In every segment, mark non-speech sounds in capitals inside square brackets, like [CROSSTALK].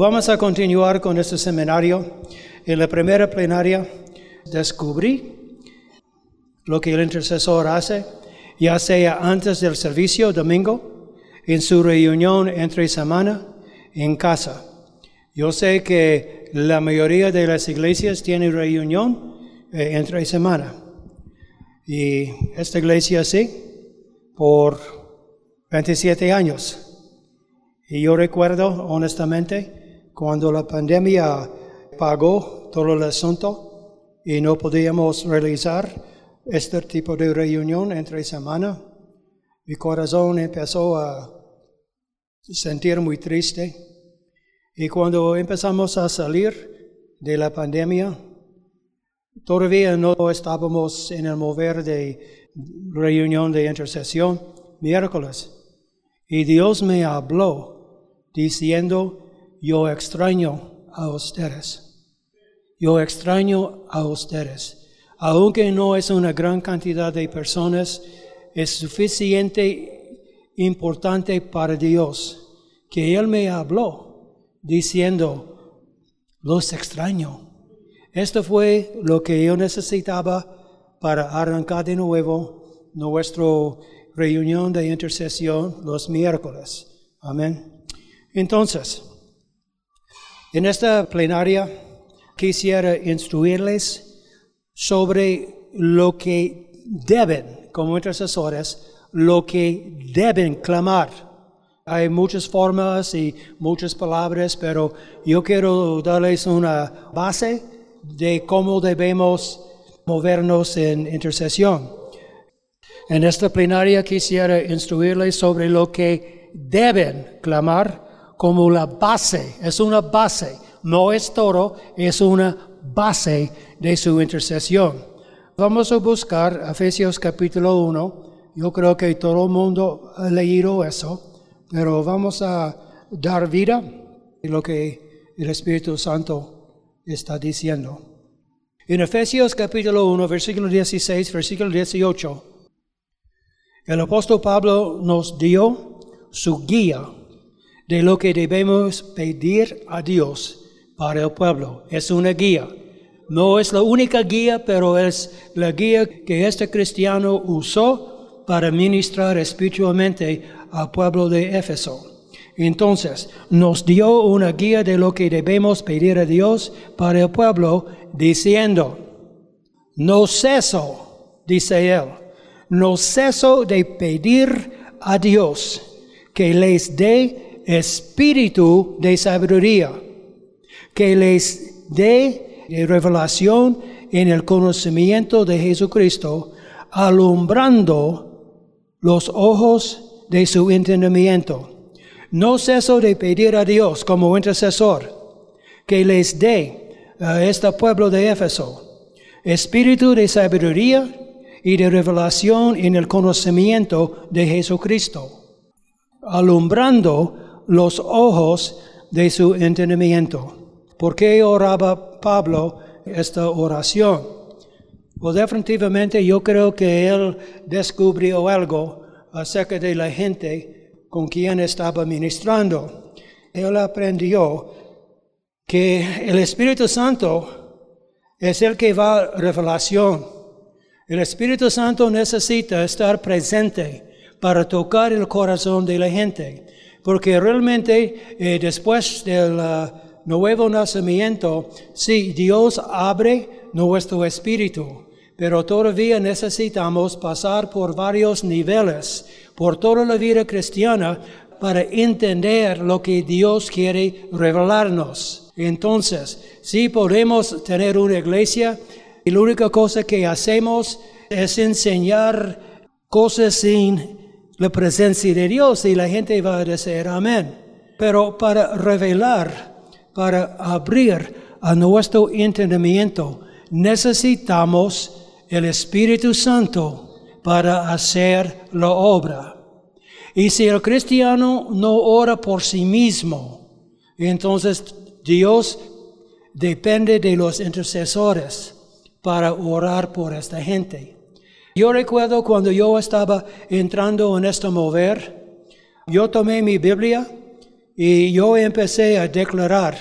Vamos a continuar con este seminario. En la primera plenaria descubrí lo que el intercesor hace, ya sea antes del servicio domingo, en su reunión entre semana, en casa. Yo sé que la mayoría de las iglesias tienen reunión eh, entre semana. Y esta iglesia sí, por 27 años. Y yo recuerdo honestamente cuando la pandemia pagó todo el asunto y no podíamos realizar este tipo de reunión entre semana, mi corazón empezó a sentir muy triste. Y cuando empezamos a salir de la pandemia, todavía no estábamos en el mover de reunión de intercesión miércoles. Y Dios me habló diciendo, yo extraño a ustedes. Yo extraño a ustedes. Aunque no es una gran cantidad de personas, es suficiente importante para Dios que Él me habló diciendo, los extraño. Esto fue lo que yo necesitaba para arrancar de nuevo nuestra reunión de intercesión los miércoles. Amén. Entonces, en esta plenaria quisiera instruirles sobre lo que deben, como intercesores, lo que deben clamar. Hay muchas formas y muchas palabras, pero yo quiero darles una base de cómo debemos movernos en intercesión. En esta plenaria quisiera instruirles sobre lo que deben clamar como la base, es una base, no es todo, es una base de su intercesión. Vamos a buscar Efesios capítulo 1. Yo creo que todo el mundo ha leído eso, pero vamos a dar vida a lo que el Espíritu Santo está diciendo. En Efesios capítulo 1, versículo 16, versículo 18, el apóstol Pablo nos dio su guía de lo que debemos pedir a Dios para el pueblo. Es una guía. No es la única guía, pero es la guía que este cristiano usó para ministrar espiritualmente al pueblo de Éfeso. Entonces, nos dio una guía de lo que debemos pedir a Dios para el pueblo, diciendo, no ceso, dice él, no ceso de pedir a Dios que les dé espíritu de sabiduría, que les dé revelación en el conocimiento de Jesucristo, alumbrando los ojos de su entendimiento. No ceso de pedir a Dios como intercesor que les dé a este pueblo de Éfeso espíritu de sabiduría y de revelación en el conocimiento de Jesucristo, alumbrando los ojos de su entendimiento. ¿Por qué oraba Pablo esta oración? Pues definitivamente yo creo que él descubrió algo acerca de la gente con quien estaba ministrando. Él aprendió que el Espíritu Santo es el que va a revelación. El Espíritu Santo necesita estar presente para tocar el corazón de la gente. Porque realmente eh, después del uh, nuevo nacimiento, sí, Dios abre nuestro espíritu, pero todavía necesitamos pasar por varios niveles, por toda la vida cristiana, para entender lo que Dios quiere revelarnos. Entonces, sí podemos tener una iglesia y la única cosa que hacemos es enseñar cosas sin la presencia de Dios y la gente va a decir amén. Pero para revelar, para abrir a nuestro entendimiento, necesitamos el Espíritu Santo para hacer la obra. Y si el cristiano no ora por sí mismo, entonces Dios depende de los intercesores para orar por esta gente. Yo recuerdo cuando yo estaba entrando en este mover, yo tomé mi Biblia Y yo empecé a declarar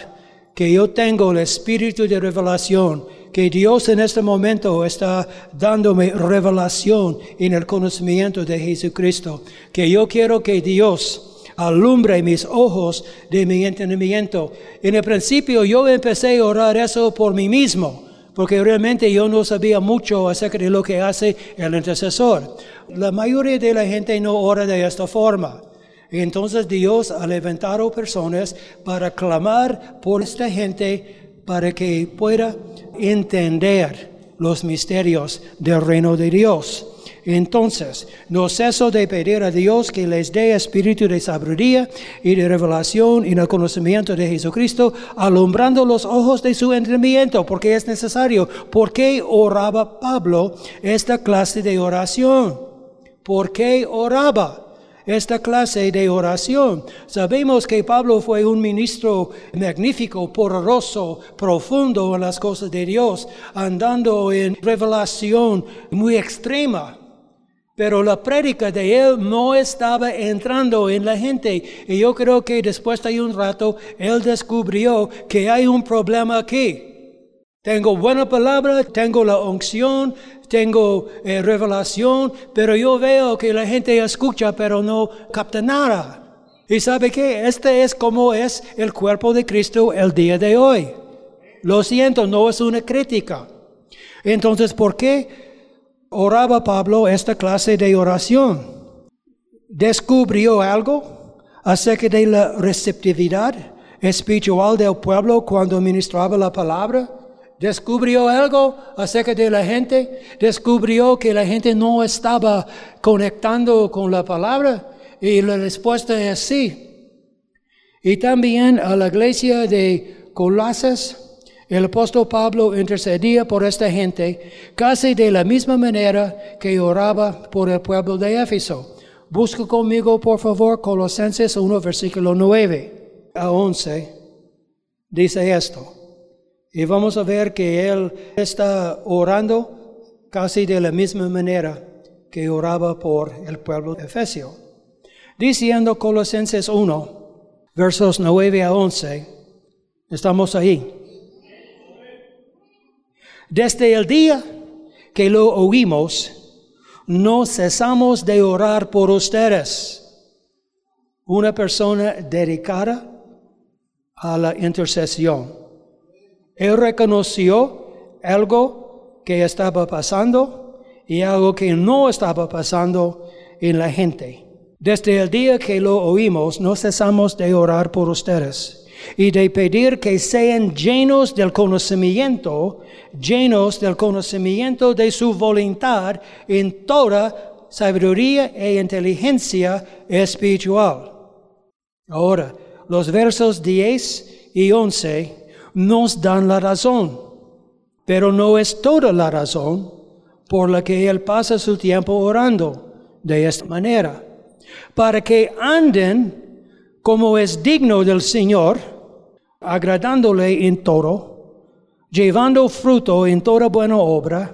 que yo tengo el espíritu de revelación, que Dios en este momento está dándome revelación en el conocimiento de Jesucristo, que yo quiero que Dios alumbre mis ojos de mi entendimiento. En el principio yo empecé a orar eso por mí mismo, porque realmente yo no sabía mucho acerca de lo que hace el intercesor. La mayoría de la gente no ora de esta forma. Entonces Dios ha levantado personas para clamar por esta gente para que pueda entender los misterios del reino de Dios. Entonces, no ceso de pedir a Dios que les dé espíritu de sabiduría y de revelación y el conocimiento de Jesucristo, alumbrando los ojos de su entendimiento, porque es necesario. ¿Por qué oraba Pablo esta clase de oración? ¿Por qué oraba? esta clase de oración. Sabemos que Pablo fue un ministro magnífico, poderoso, profundo en las cosas de Dios, andando en revelación muy extrema. Pero la prédica de él no estaba entrando en la gente. Y yo creo que después de un rato, él descubrió que hay un problema aquí. Tengo buena palabra, tengo la unción, tengo eh, revelación, pero yo veo que la gente escucha, pero no capta nada. Y sabe que este es como es el cuerpo de Cristo el día de hoy. Lo siento, no es una crítica. Entonces, ¿por qué oraba Pablo esta clase de oración? ¿Descubrió algo acerca de la receptividad espiritual del pueblo cuando ministraba la palabra? descubrió algo acerca de la gente, descubrió que la gente no estaba conectando con la palabra y la respuesta es sí. Y también a la iglesia de Colases, el apóstol Pablo intercedía por esta gente casi de la misma manera que oraba por el pueblo de Éfeso. Busca conmigo, por favor, Colosenses 1, versículo 9 a 11. Dice esto. Y vamos a ver que él está orando casi de la misma manera que oraba por el pueblo de Efesio. Diciendo Colosenses 1, versos 9 a 11, estamos ahí. Desde el día que lo oímos, no cesamos de orar por ustedes. Una persona dedicada a la intercesión. Él reconoció algo que estaba pasando y algo que no estaba pasando en la gente. Desde el día que lo oímos, no cesamos de orar por ustedes y de pedir que sean llenos del conocimiento, llenos del conocimiento de su voluntad en toda sabiduría e inteligencia espiritual. Ahora, los versos 10 y 11 nos dan la razón, pero no es toda la razón por la que Él pasa su tiempo orando de esta manera, para que anden como es digno del Señor, agradándole en todo, llevando fruto en toda buena obra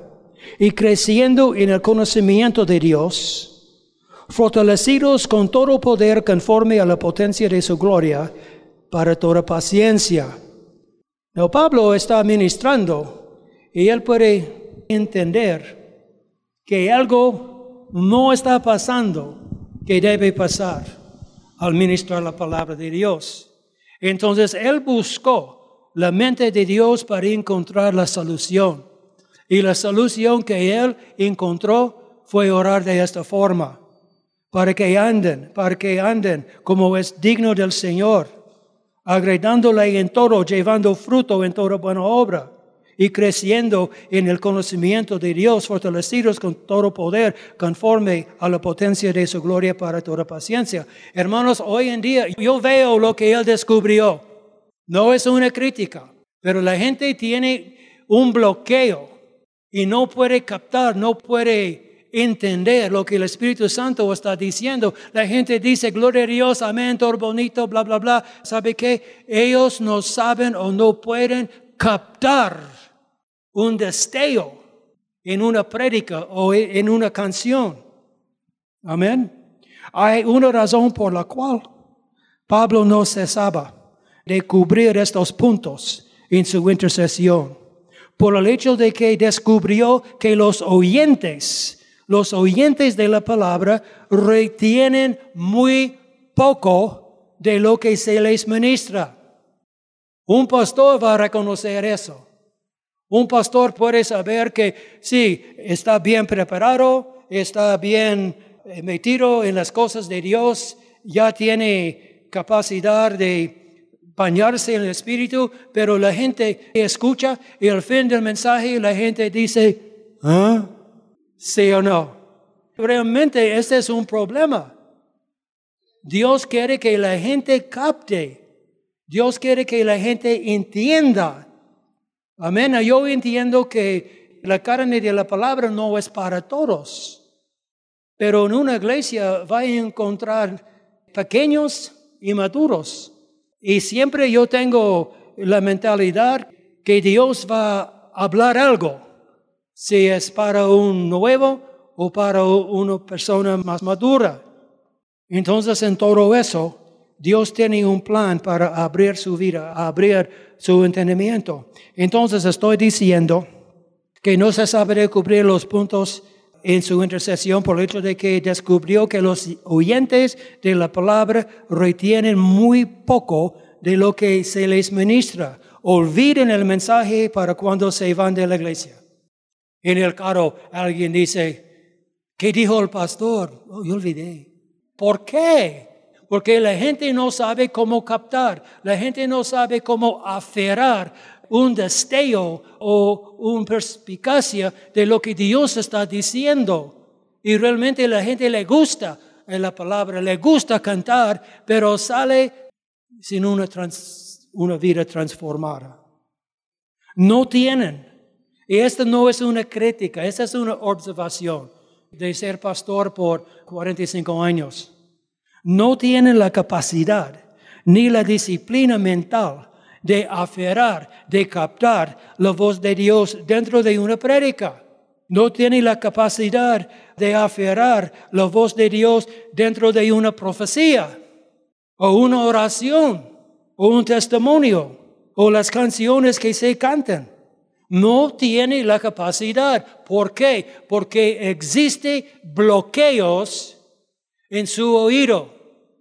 y creciendo en el conocimiento de Dios, fortalecidos con todo poder conforme a la potencia de su gloria, para toda paciencia. No, Pablo está ministrando y él puede entender que algo no está pasando que debe pasar al ministrar la palabra de Dios. Entonces él buscó la mente de Dios para encontrar la solución. Y la solución que él encontró fue orar de esta forma, para que anden, para que anden como es digno del Señor agradándole en todo, llevando fruto en toda buena obra y creciendo en el conocimiento de Dios, fortalecidos con todo poder, conforme a la potencia de su gloria para toda paciencia. Hermanos, hoy en día yo veo lo que Él descubrió. No es una crítica, pero la gente tiene un bloqueo y no puede captar, no puede entender lo que el Espíritu Santo está diciendo. La gente dice, gloria a Dios, amén, todo bonito, bla, bla, bla. ¿Sabe qué? Ellos no saben o no pueden captar un destello en una prédica o en una canción. Amén. Hay una razón por la cual Pablo no cesaba de cubrir estos puntos en su intercesión, por el hecho de que descubrió que los oyentes, los oyentes de la palabra, retienen muy poco de lo que se les ministra. Un pastor va a reconocer eso. Un pastor puede saber que sí, está bien preparado, está bien eh, metido en las cosas de Dios, ya tiene capacidad de bañarse en el Espíritu, pero la gente escucha y al fin del mensaje la gente dice, ¿ah? ¿Sí o no? Realmente este es un problema. Dios quiere que la gente capte. Dios quiere que la gente entienda. Amén. Yo entiendo que la carne de la palabra no es para todos. Pero en una iglesia va a encontrar pequeños y maduros. Y siempre yo tengo la mentalidad que Dios va a hablar algo, si es para un nuevo o para una persona más madura. Entonces en todo eso, Dios tiene un plan para abrir su vida, abrir su entendimiento. Entonces estoy diciendo que no se sabe cubrir los puntos en su intercesión por el hecho de que descubrió que los oyentes de la palabra retienen muy poco de lo que se les ministra. Olviden el mensaje para cuando se van de la iglesia. En el carro alguien dice, ¿qué dijo el pastor? Oh, yo olvidé. ¿Por qué? Porque la gente no sabe cómo captar, la gente no sabe cómo aferrar un destello o una perspicacia de lo que Dios está diciendo. Y realmente la gente le gusta la palabra, le gusta cantar, pero sale sin una, una vida transformada. No tienen. Y esta no es una crítica, esta es una observación de ser pastor por 45 años. No tienen la capacidad ni la disciplina mental de aferrar, de captar la voz de Dios dentro de una prédica. No tiene la capacidad de aferrar la voz de Dios dentro de una profecía, o una oración, o un testimonio, o las canciones que se cantan. No tiene la capacidad. ¿Por qué? Porque existen bloqueos en su oído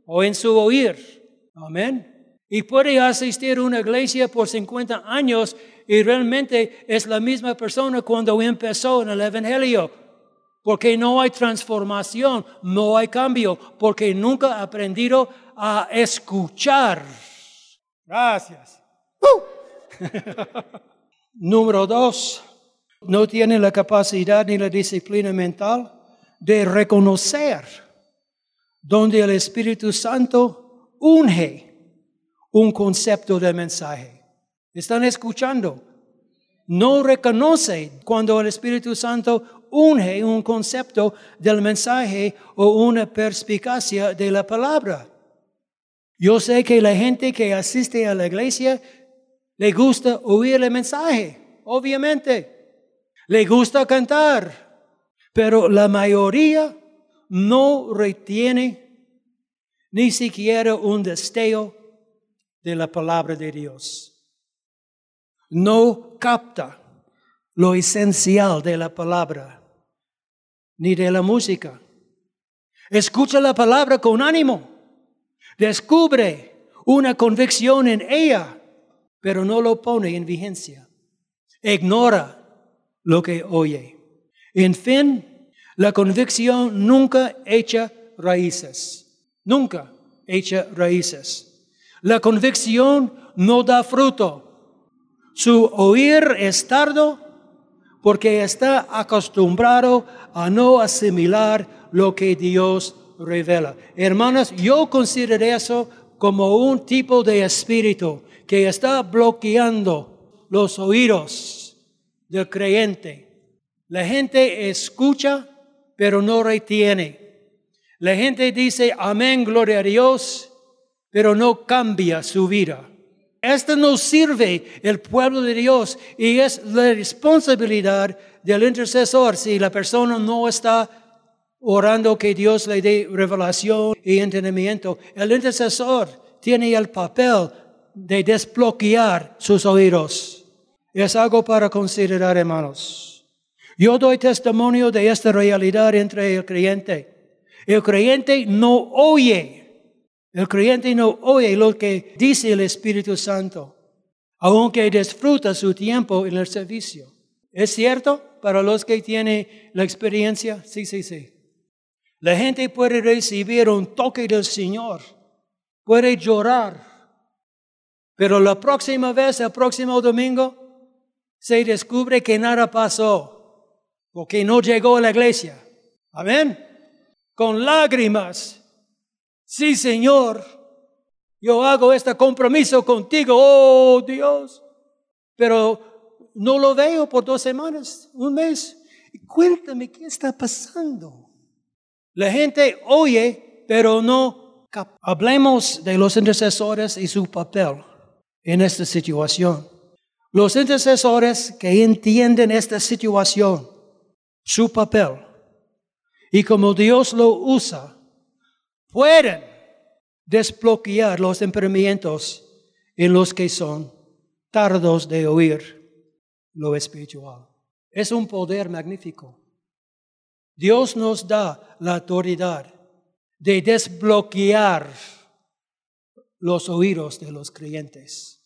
o en su oír. Amén. Y puede asistir a una iglesia por 50 años y realmente es la misma persona cuando empezó en el Evangelio. Porque no hay transformación, no hay cambio, porque nunca ha aprendido a escuchar. Gracias. ¡Uh! [LAUGHS] Número dos, no tiene la capacidad ni la disciplina mental de reconocer donde el Espíritu Santo unge un concepto de mensaje. ¿Están escuchando? No reconoce cuando el Espíritu Santo unge un concepto del mensaje o una perspicacia de la palabra. Yo sé que la gente que asiste a la iglesia le gusta oír el mensaje, obviamente. Le gusta cantar, pero la mayoría no retiene ni siquiera un destello de la palabra de Dios. No capta lo esencial de la palabra, ni de la música. Escucha la palabra con ánimo. Descubre una convicción en ella, pero no lo pone en vigencia. Ignora lo que oye. En fin, la convicción nunca echa raíces. Nunca echa raíces. La convicción no da fruto. Su oír es tardo porque está acostumbrado a no asimilar lo que Dios revela. Hermanas, yo considero eso como un tipo de espíritu que está bloqueando los oídos del creyente. La gente escucha, pero no retiene. La gente dice, amén, gloria a Dios, pero no cambia su vida. Esto no sirve el pueblo de Dios y es la responsabilidad del intercesor si la persona no está orando que Dios le dé revelación y entendimiento. El intercesor tiene el papel de desbloquear sus oídos. Es algo para considerar, hermanos. Yo doy testimonio de esta realidad entre el creyente. El creyente no oye. El creyente no oye lo que dice el Espíritu Santo, aunque disfruta su tiempo en el servicio. ¿Es cierto? Para los que tienen la experiencia, sí, sí, sí. La gente puede recibir un toque del Señor, puede llorar, pero la próxima vez, el próximo domingo, se descubre que nada pasó, porque no llegó a la iglesia. Amén. Con lágrimas. Sí, Señor, yo hago este compromiso contigo, oh Dios. Pero no lo veo por dos semanas, un mes. Cuéntame qué está pasando. La gente oye, pero no. Hablemos de los intercesores y su papel en esta situación. Los intercesores que entienden esta situación, su papel, y como Dios lo usa, pueden desbloquear los impedimentos en los que son tardos de oír lo espiritual. Es un poder magnífico. Dios nos da la autoridad de desbloquear los oídos de los creyentes.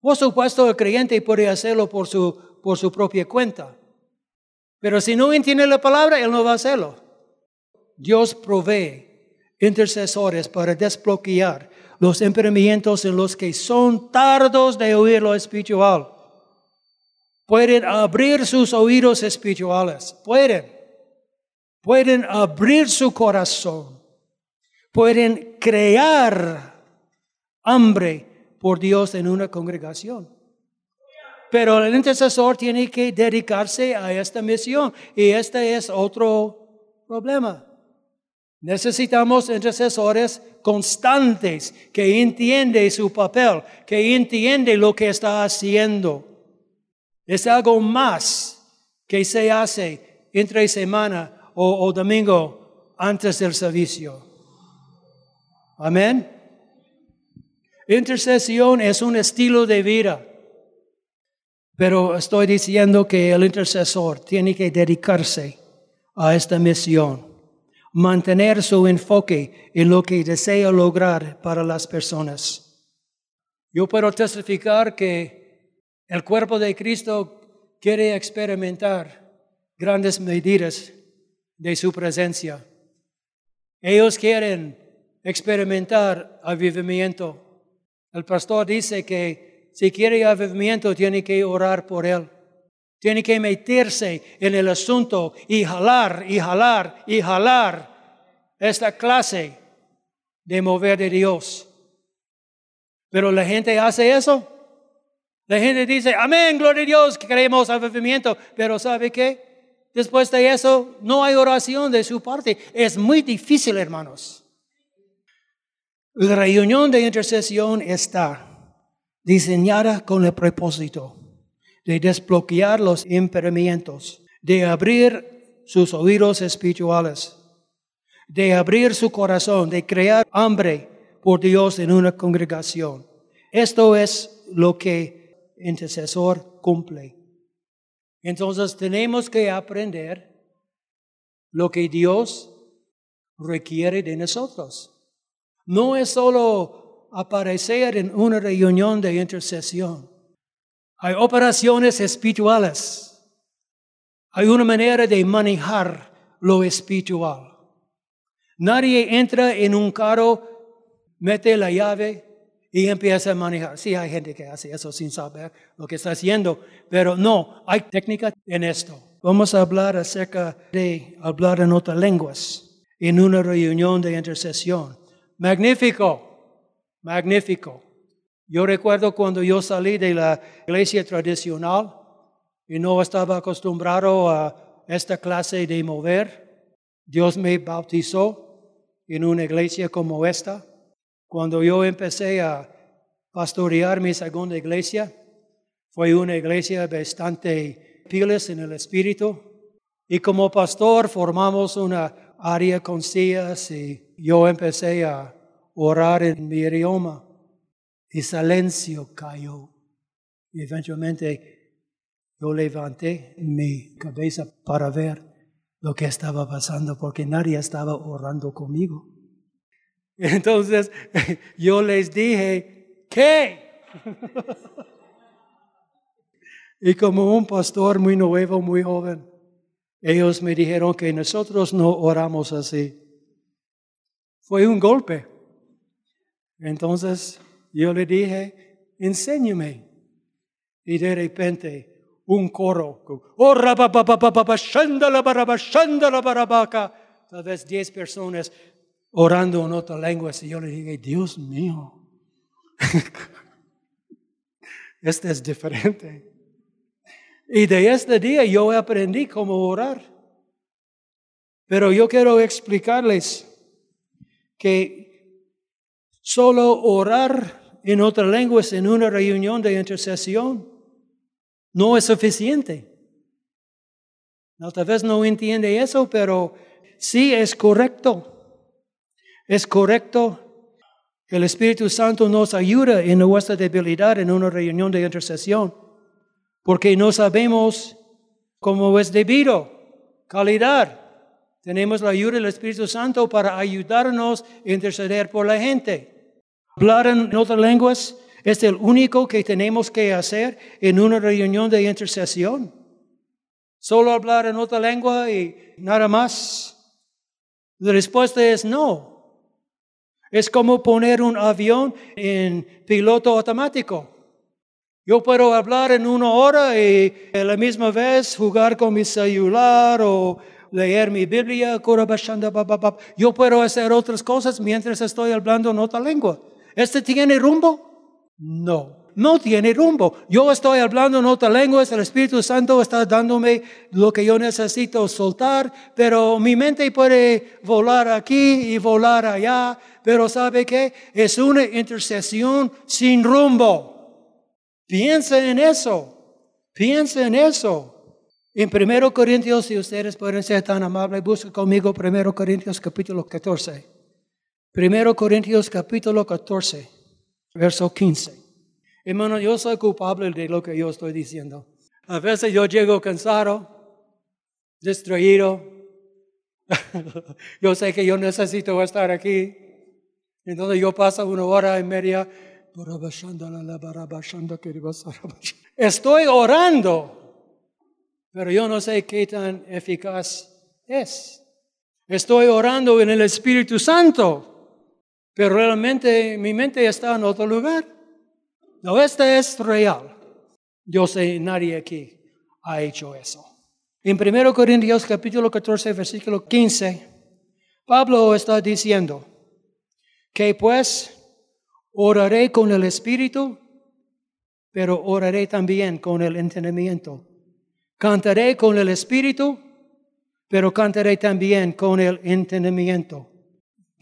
Por supuesto, el creyente puede hacerlo por su, por su propia cuenta. Pero si no entiende la palabra, él no va a hacerlo. Dios provee intercesores para desbloquear los impedimentos en los que son tardos de oír lo espiritual. Pueden abrir sus oídos espirituales. Pueden. Pueden abrir su corazón pueden crear hambre por Dios en una congregación. Pero el intercesor tiene que dedicarse a esta misión y este es otro problema. Necesitamos intercesores constantes que entienden su papel, que entienden lo que está haciendo. Es algo más que se hace entre semana o, o domingo antes del servicio. Amén. Intercesión es un estilo de vida. Pero estoy diciendo que el intercesor tiene que dedicarse a esta misión, mantener su enfoque en lo que desea lograr para las personas. Yo puedo testificar que el cuerpo de Cristo quiere experimentar grandes medidas de su presencia. Ellos quieren experimentar avivamiento. El pastor dice que si quiere avivamiento tiene que orar por él. Tiene que meterse en el asunto y jalar y jalar y jalar esta clase de mover de Dios. Pero la gente hace eso. La gente dice, amén, gloria a Dios, que queremos avivamiento. Pero ¿sabe qué? Después de eso, no hay oración de su parte. Es muy difícil, hermanos. La reunión de intercesión está diseñada con el propósito de desbloquear los impedimentos, de abrir sus oídos espirituales, de abrir su corazón, de crear hambre por Dios en una congregación. Esto es lo que intercesor cumple. Entonces tenemos que aprender lo que Dios requiere de nosotros. No es solo aparecer en una reunión de intercesión. Hay operaciones espirituales. Hay una manera de manejar lo espiritual. Nadie entra en un carro, mete la llave y empieza a manejar. Sí, hay gente que hace eso sin saber lo que está haciendo, pero no, hay técnica en esto. Vamos a hablar acerca de hablar en otras lenguas en una reunión de intercesión. Magnífico, magnífico. Yo recuerdo cuando yo salí de la iglesia tradicional y no estaba acostumbrado a esta clase de mover. Dios me bautizó en una iglesia como esta. Cuando yo empecé a pastorear mi segunda iglesia, fue una iglesia bastante pilas en el espíritu. Y como pastor formamos una área con sillas y yo empecé a orar en mi idioma. Y silencio cayó. Y eventualmente yo levanté mi cabeza para ver lo que estaba pasando porque nadie estaba orando conmigo. [LAUGHS] Entonces [LAUGHS] yo les dije, ¿qué? [LAUGHS] y como un pastor muy nuevo, muy joven, ellos me dijeron que nosotros no oramos así. Fue un golpe. Entonces yo le dije, enséñame. Y de repente un coro. Oh, Tal vez diez personas orando en otra lengua. Y yo le dije, Dios mío, [LAUGHS] este es diferente. Y de este día yo aprendí cómo orar. Pero yo quiero explicarles que solo orar en otra lengua en una reunión de intercesión no es suficiente. No, tal vez no entiende eso, pero sí es correcto. Es correcto que el Espíritu Santo nos ayuda en nuestra debilidad en una reunión de intercesión, porque no sabemos cómo es debido, calidad. Tenemos la ayuda del Espíritu Santo para ayudarnos a interceder por la gente. Hablar en otras lenguas es el único que tenemos que hacer en una reunión de intercesión. Solo hablar en otra lengua y nada más. La respuesta es no. Es como poner un avión en piloto automático. Yo puedo hablar en una hora y a la misma vez jugar con mi celular o leer mi Biblia. Yo puedo hacer otras cosas mientras estoy hablando en otra lengua. ¿Este tiene rumbo? No, no tiene rumbo. Yo estoy hablando en otra lengua, el Espíritu Santo está dándome lo que yo necesito soltar, pero mi mente puede volar aquí y volar allá, pero ¿sabe qué? Es una intercesión sin rumbo. Piensa en eso, piensa en eso. En 1 Corintios, si ustedes pueden ser tan amables, busca conmigo 1 Corintios capítulo 14. 1 Corintios capítulo 14 verso 15. Hermano, yo soy culpable de lo que yo estoy diciendo. A veces yo llego cansado, distraído. [LAUGHS] yo sé que yo necesito estar aquí. Entonces yo paso una hora y media. Estoy orando, pero yo no sé qué tan eficaz es. Estoy orando en el Espíritu Santo pero realmente mi mente está en otro lugar. No, este es real. Yo sé, nadie aquí ha hecho eso. En 1 Corintios capítulo 14, versículo 15, Pablo está diciendo que pues oraré con el Espíritu, pero oraré también con el entendimiento. Cantaré con el Espíritu, pero cantaré también con el entendimiento.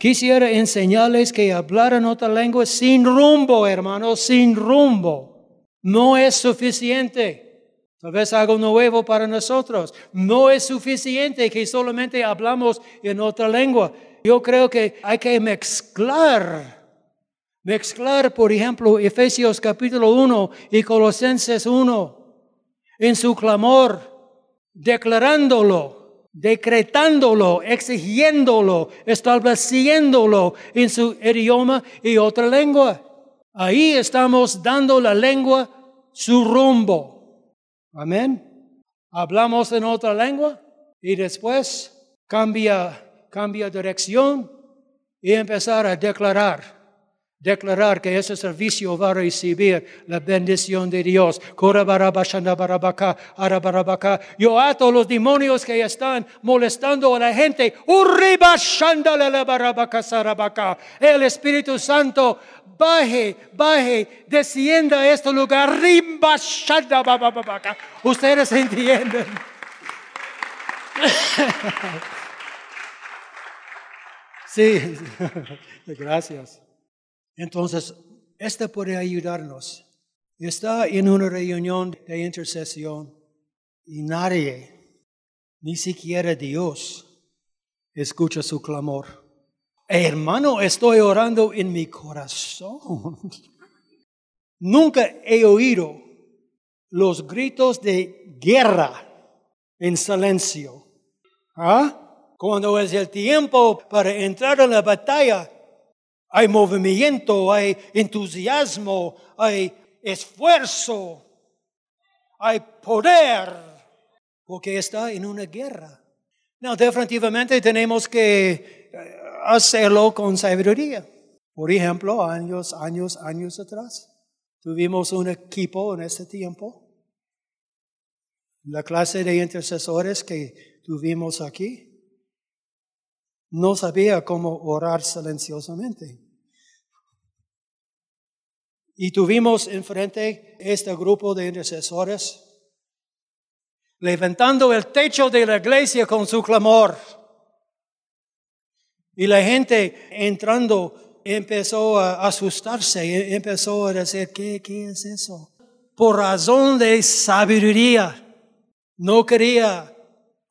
Quisiera enseñarles que hablar en otra lengua sin rumbo, hermanos, sin rumbo. No es suficiente. Tal vez algo nuevo para nosotros. No es suficiente que solamente hablamos en otra lengua. Yo creo que hay que mezclar. Mezclar, por ejemplo, Efesios capítulo 1 y Colosenses 1 en su clamor, declarándolo decretándolo, exigiéndolo, estableciéndolo en su idioma y otra lengua. Ahí estamos dando la lengua su rumbo. Amén. Hablamos en otra lengua y después cambia, cambia dirección y empezar a declarar declarar que ese servicio va a recibir la bendición de Dios. Yo ato los demonios que están molestando a la gente. El Espíritu Santo baje, baje, descienda a este lugar. Ustedes [LAUGHS] entienden. [LAUGHS] Sí, [LAUGHS] gracias. Entonces, este puede ayudarnos. Está en una reunión de intercesión y nadie, ni siquiera Dios, escucha su clamor. Hermano, estoy orando en mi corazón. [LAUGHS] Nunca he oído los gritos de guerra en silencio. ¿Ah? Cuando es el tiempo para entrar en la batalla, hay movimiento, hay entusiasmo, hay esfuerzo, hay poder, porque está en una guerra. No, definitivamente tenemos que eh, hacerlo con sabiduría. Por ejemplo, años, años, años atrás, tuvimos un equipo en este tiempo. La clase de intercesores que tuvimos aquí no sabía cómo orar silenciosamente. Y tuvimos enfrente este grupo de intercesores levantando el techo de la iglesia con su clamor. Y la gente entrando empezó a asustarse, empezó a decir, ¿qué, qué es eso? Por razón de sabiduría, no quería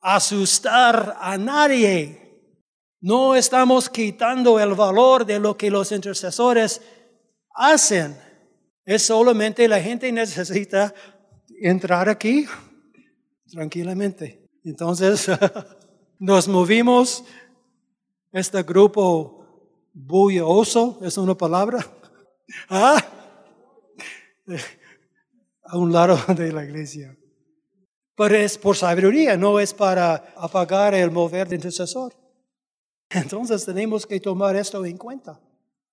asustar a nadie. No estamos quitando el valor de lo que los intercesores hacen. Es solamente la gente necesita entrar aquí tranquilamente. Entonces [LAUGHS] nos movimos, este grupo bulloso, es una palabra, [LAUGHS] ¿Ah? a un lado de la iglesia. Pero es por sabiduría, no es para apagar el mover del intercesor. Entonces tenemos que tomar esto en cuenta.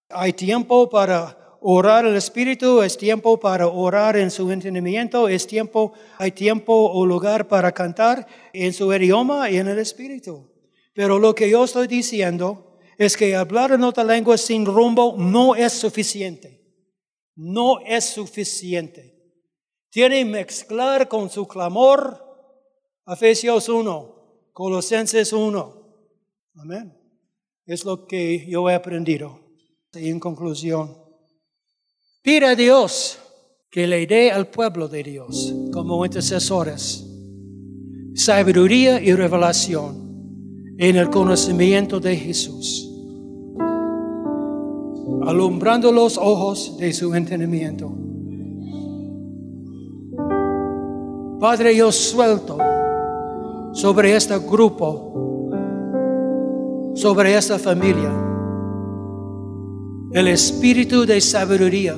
Hay tiempo para orar el Espíritu, es tiempo para orar en su entendimiento, es tiempo, hay tiempo o lugar para cantar en su idioma y en el Espíritu. Pero lo que yo estoy diciendo es que hablar en otra lengua sin rumbo no es suficiente. No es suficiente. Tiene que mezclar con su clamor Efesios 1, Colosenses 1. Amén. Es lo que yo he aprendido. Y en conclusión, Pide a Dios que le dé al pueblo de Dios como intercesores sabiduría y revelación en el conocimiento de Jesús, alumbrando los ojos de su entendimiento. Padre, yo suelto sobre este grupo, sobre esta familia, el espíritu de sabiduría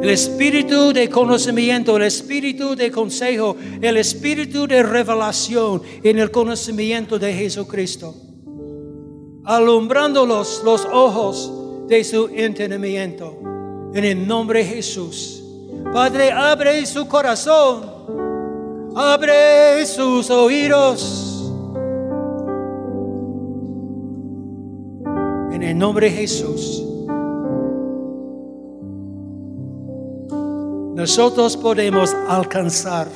el espíritu de conocimiento, el espíritu de consejo, el espíritu de revelación en el conocimiento de Jesucristo, alumbrando los, los ojos de su entendimiento. En el nombre de Jesús. Padre, abre su corazón, abre sus oídos. En el nombre de Jesús. nosotros podemos alcanzar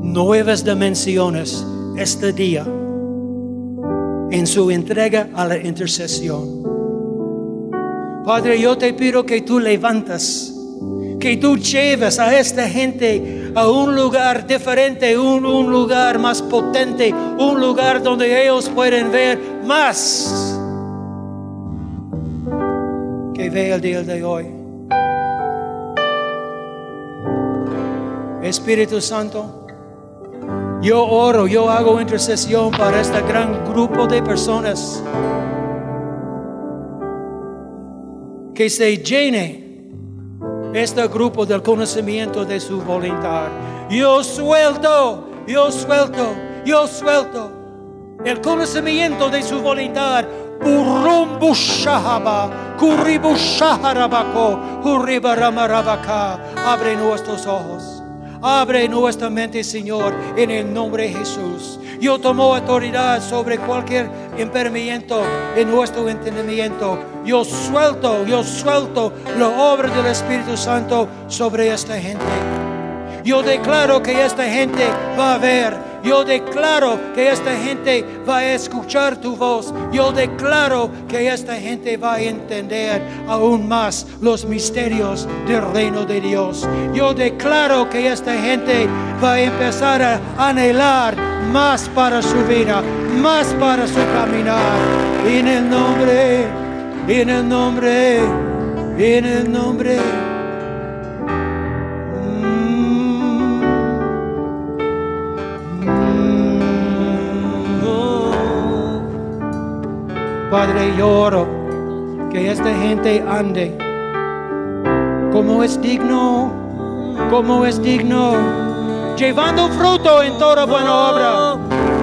nuevas dimensiones este día en su entrega a la intercesión. Padre, yo te pido que tú levantas, que tú lleves a esta gente a un lugar diferente, un, un lugar más potente, un lugar donde ellos pueden ver más que ve el día de hoy. Espíritu Santo, yo oro, yo hago intercesión para este gran grupo de personas. Que se llene este grupo del conocimiento de su voluntad. Yo suelto, yo suelto, yo suelto el conocimiento de su voluntad. Abre nuestros ojos. Abre nuestra mente, Señor, en el nombre de Jesús. Yo tomo autoridad sobre cualquier impedimento en nuestro entendimiento. Yo suelto, yo suelto la obra del Espíritu Santo sobre esta gente. Yo declaro que esta gente va a ver yo declaro que esta gente va a escuchar tu voz. Yo declaro que esta gente va a entender aún más los misterios del reino de Dios. Yo declaro que esta gente va a empezar a anhelar más para su vida, más para su caminar. En el nombre, en el nombre, en el nombre. Padre, lloro que esta gente ande como es digno, como es digno, llevando fruto en toda buena obra,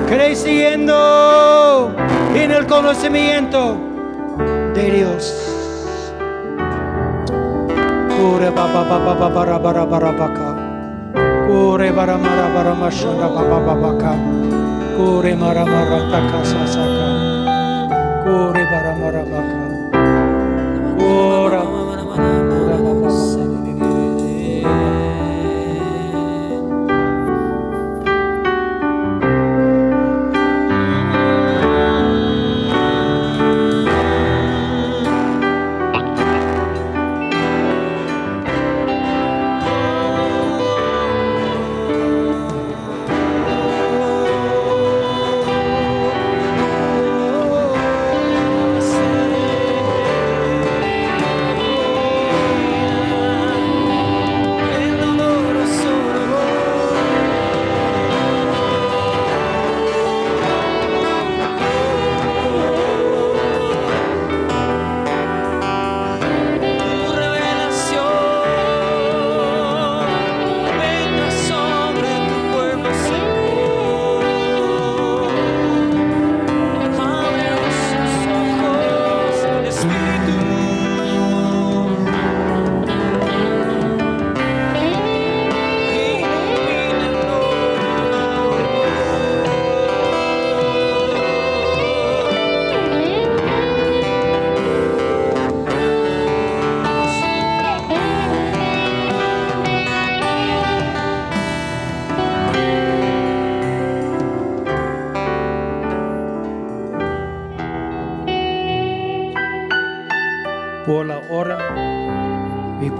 creciendo en el conocimiento de Dios. Baka. Kure bara mara bara mashanda baba baba baka. Kure mara mara taka sasaka. Kore bara marabaka.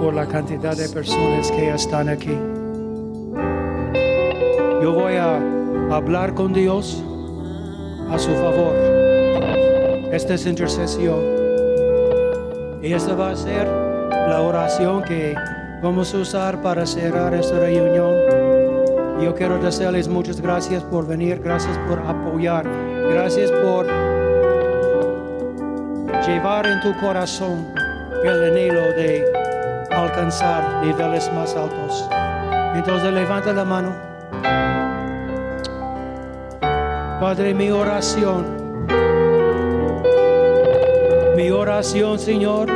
Por la cantidad de personas que están aquí. Yo voy a hablar con Dios a su favor. Esta es intercesión. Y esta va a ser la oración que vamos a usar para cerrar esta reunión. Yo quiero decirles muchas gracias por venir, gracias por apoyar, gracias por llevar en tu corazón el anhelo de alcanzar niveles más altos. Entonces levanta la mano. Padre, mi oración, mi oración, Señor,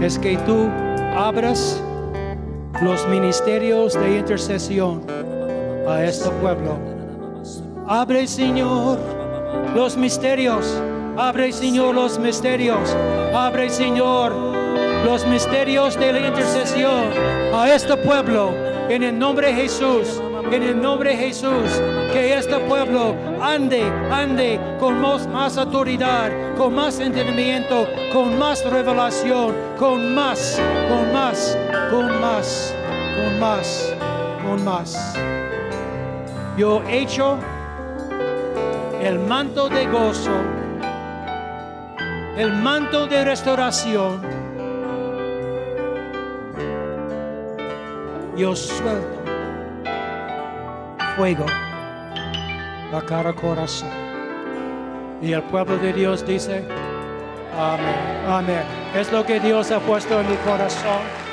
es que tú abras los ministerios de intercesión a este pueblo. Abre, Señor, los misterios. Abre, Señor, los misterios. Abre, Señor, los misterios de la intercesión a este pueblo. En el nombre de Jesús. En el nombre de Jesús. Que este pueblo ande, ande con más, autoridad, con más entendimiento, con más revelación, con más, con más, con más, con más, con más. Yo he hecho el manto de gozo, el manto de restauración. Yo suelto fuego a cada corazón. Y el pueblo de Dios dice, amén, amén. Es lo que Dios ha puesto en mi corazón.